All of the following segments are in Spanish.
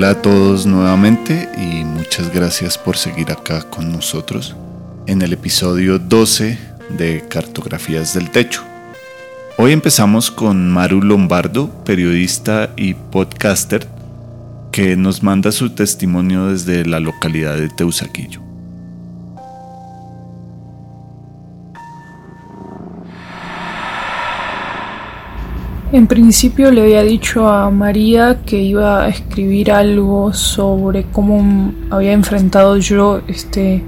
Hola a todos nuevamente y muchas gracias por seguir acá con nosotros en el episodio 12 de Cartografías del Techo. Hoy empezamos con Maru Lombardo, periodista y podcaster, que nos manda su testimonio desde la localidad de Teusaquillo. En principio le había dicho a María que iba a escribir algo sobre cómo había enfrentado yo este,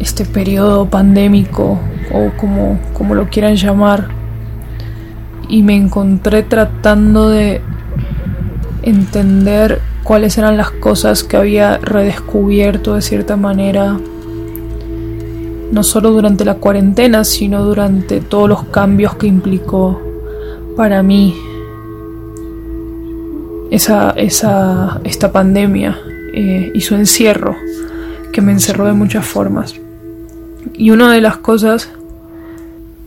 este periodo pandémico o como, como lo quieran llamar. Y me encontré tratando de entender cuáles eran las cosas que había redescubierto de cierta manera, no solo durante la cuarentena, sino durante todos los cambios que implicó para mí esa, esa, esta pandemia eh, y su encierro, que me encerró de muchas formas. Y una de las cosas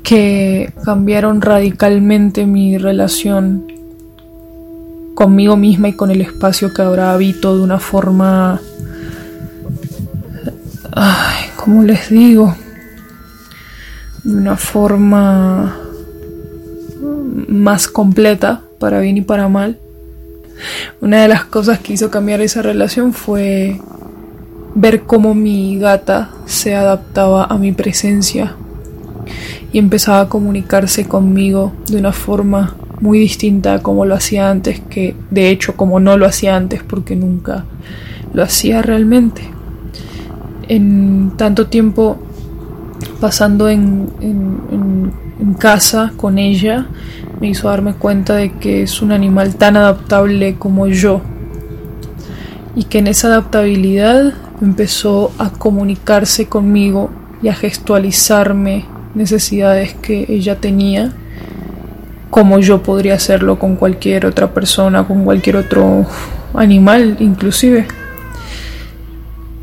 que cambiaron radicalmente mi relación conmigo misma y con el espacio que ahora habito de una forma... Ay, ¿cómo les digo? De una forma más completa, para bien y para mal. Una de las cosas que hizo cambiar esa relación fue ver cómo mi gata se adaptaba a mi presencia y empezaba a comunicarse conmigo de una forma muy distinta a como lo hacía antes, que de hecho como no lo hacía antes porque nunca lo hacía realmente. En tanto tiempo pasando en, casa con ella, me hizo darme cuenta de que es un animal tan adaptable como yo y que en esa adaptabilidad empezó a comunicarse conmigo y a gestualizarme necesidades que ella tenía como yo podría hacerlo con cualquier otra persona, con cualquier otro animal inclusive.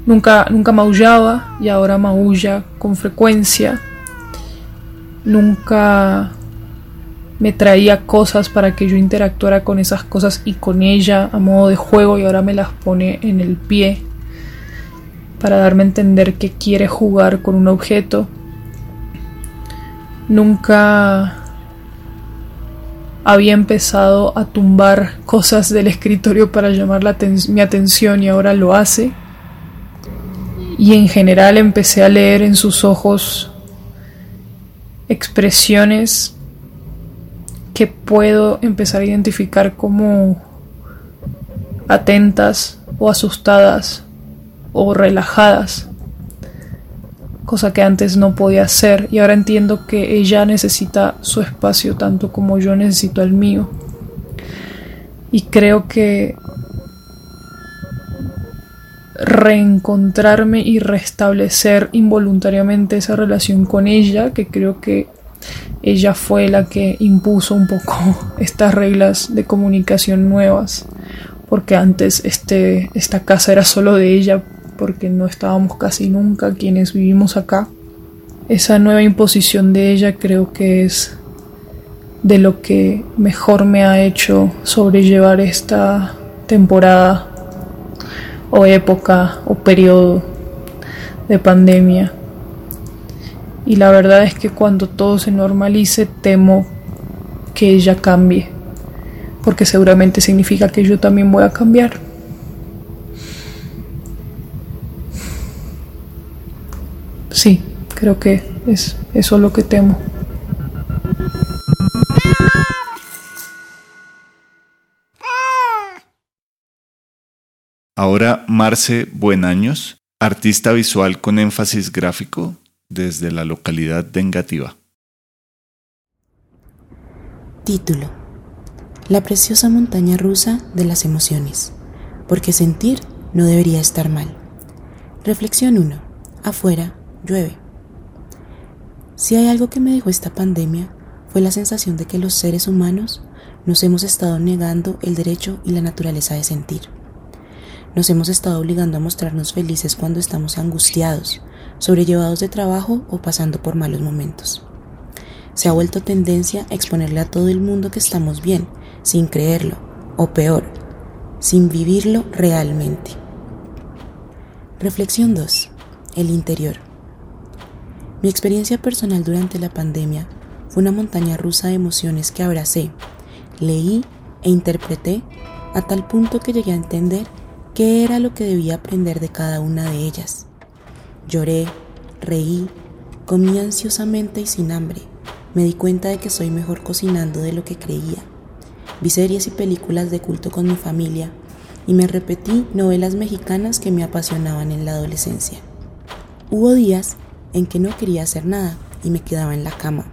Nunca, nunca maullaba y ahora maulla con frecuencia. Nunca me traía cosas para que yo interactuara con esas cosas y con ella a modo de juego y ahora me las pone en el pie para darme a entender que quiere jugar con un objeto. Nunca había empezado a tumbar cosas del escritorio para llamar mi atención y ahora lo hace. Y en general empecé a leer en sus ojos expresiones que puedo empezar a identificar como atentas o asustadas o relajadas, cosa que antes no podía hacer y ahora entiendo que ella necesita su espacio tanto como yo necesito el mío. Y creo que reencontrarme y restablecer involuntariamente esa relación con ella, que creo que ella fue la que impuso un poco estas reglas de comunicación nuevas, porque antes este, esta casa era solo de ella, porque no estábamos casi nunca quienes vivimos acá. Esa nueva imposición de ella creo que es de lo que mejor me ha hecho sobrellevar esta temporada o época o periodo de pandemia y la verdad es que cuando todo se normalice temo que ella cambie, porque seguramente significa que yo también voy a cambiar. Sí, creo que es eso lo que temo. Ahora Marce Buenaños, artista visual con énfasis gráfico, desde la localidad de Engativá. Título. La preciosa montaña rusa de las emociones, porque sentir no debería estar mal. Reflexión 1. Afuera llueve. Si hay algo que me dejó esta pandemia fue la sensación de que los seres humanos nos hemos estado negando el derecho y la naturaleza de sentir. Nos hemos estado obligando a mostrarnos felices cuando estamos angustiados, sobrellevados de trabajo o pasando por malos momentos. Se ha vuelto tendencia a exponerle a todo el mundo que estamos bien, sin creerlo, o peor, sin vivirlo realmente. Reflexión 2. El interior. Mi experiencia personal durante la pandemia fue una montaña rusa de emociones que abracé, leí e interpreté a tal punto que llegué a entender qué era lo que debía aprender de cada una de ellas. Lloré, reí, comí ansiosamente y sin hambre. Me di cuenta de que soy mejor cocinando de lo que creía. Vi series y películas de culto con mi familia y me repetí novelas mexicanas que me apasionaban en la adolescencia. Hubo días en que no quería hacer nada y me quedaba en la cama.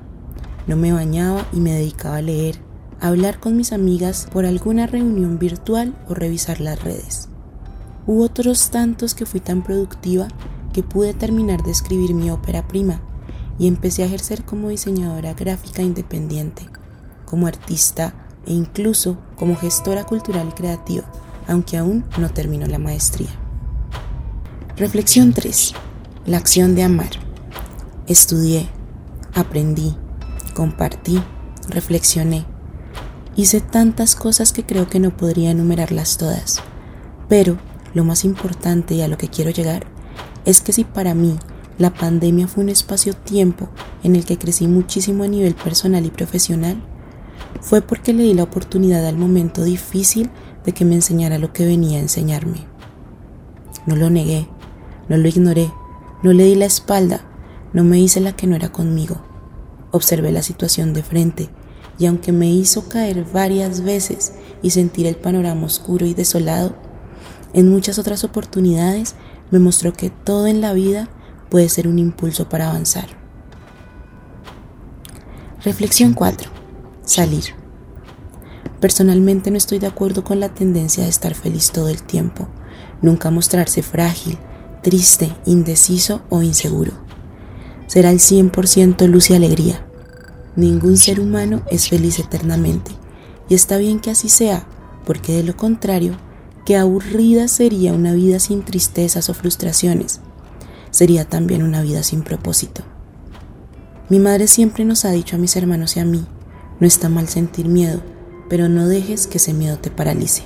No me bañaba y me dedicaba a leer, a hablar con mis amigas por alguna reunión virtual o revisar las redes. Hubo otros tantos que fui tan productiva que pude terminar de escribir mi ópera prima y empecé a ejercer como diseñadora gráfica independiente, como artista e incluso como gestora cultural y creativa, aunque aún no terminó la maestría. Reflexión 3. La acción de amar. Estudié, aprendí, compartí, reflexioné. Hice tantas cosas que creo que no podría enumerarlas todas. Pero lo más importante y a lo que quiero llegar es que si para mí la pandemia fue un espacio-tiempo en el que crecí muchísimo a nivel personal y profesional, fue porque le di la oportunidad al momento difícil de que me enseñara lo que venía a enseñarme. No lo negué, no lo ignoré, no le di la espalda, no me hice la que no era conmigo. Observé la situación de frente y aunque me hizo caer varias veces y sentir el panorama oscuro y desolado, en muchas otras oportunidades me mostró que todo en la vida puede ser un impulso para avanzar. Reflexión 4. Salir. Personalmente no estoy de acuerdo con la tendencia de estar feliz todo el tiempo, nunca mostrarse frágil, triste, indeciso o inseguro. Será el 100% luz y alegría. Ningún ser humano es feliz eternamente, y está bien que así sea, porque de lo contrario, qué aburrida sería una vida sin tristezas o frustraciones. Sería también una vida sin propósito. Mi madre siempre nos ha dicho a mis hermanos y a mí, no está mal sentir miedo, pero no dejes que ese miedo te paralice.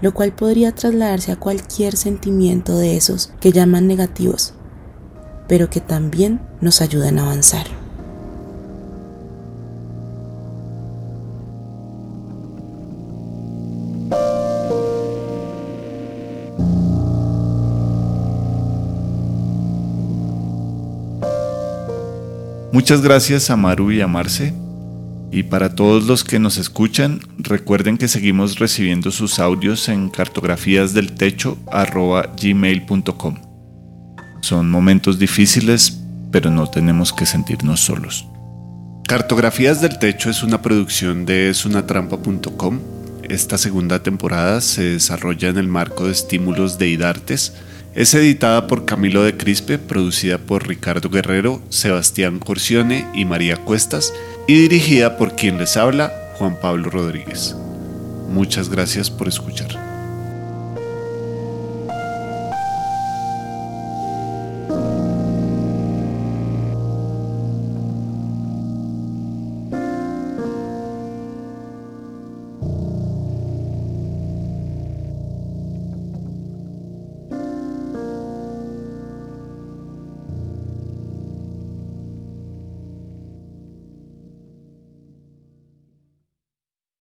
Lo cual podría trasladarse a cualquier sentimiento de esos que llaman negativos, pero que también nos ayudan a avanzar. Muchas gracias a Maru y a Marce. Y para todos los que nos escuchan, recuerden que seguimos recibiendo sus audios en cartografíasdeltecho.gmail.com. Son momentos difíciles, pero no tenemos que sentirnos solos. Cartografías del Techo es una producción de esunatrampa.com. Esta segunda temporada se desarrolla en el marco de estímulos de IDARTES, es editada por Camilo de Crispe, producida por Ricardo Guerrero, Sebastián Corcione y María Cuestas y dirigida por quien les habla, Juan Pablo Rodríguez. Muchas gracias por escuchar.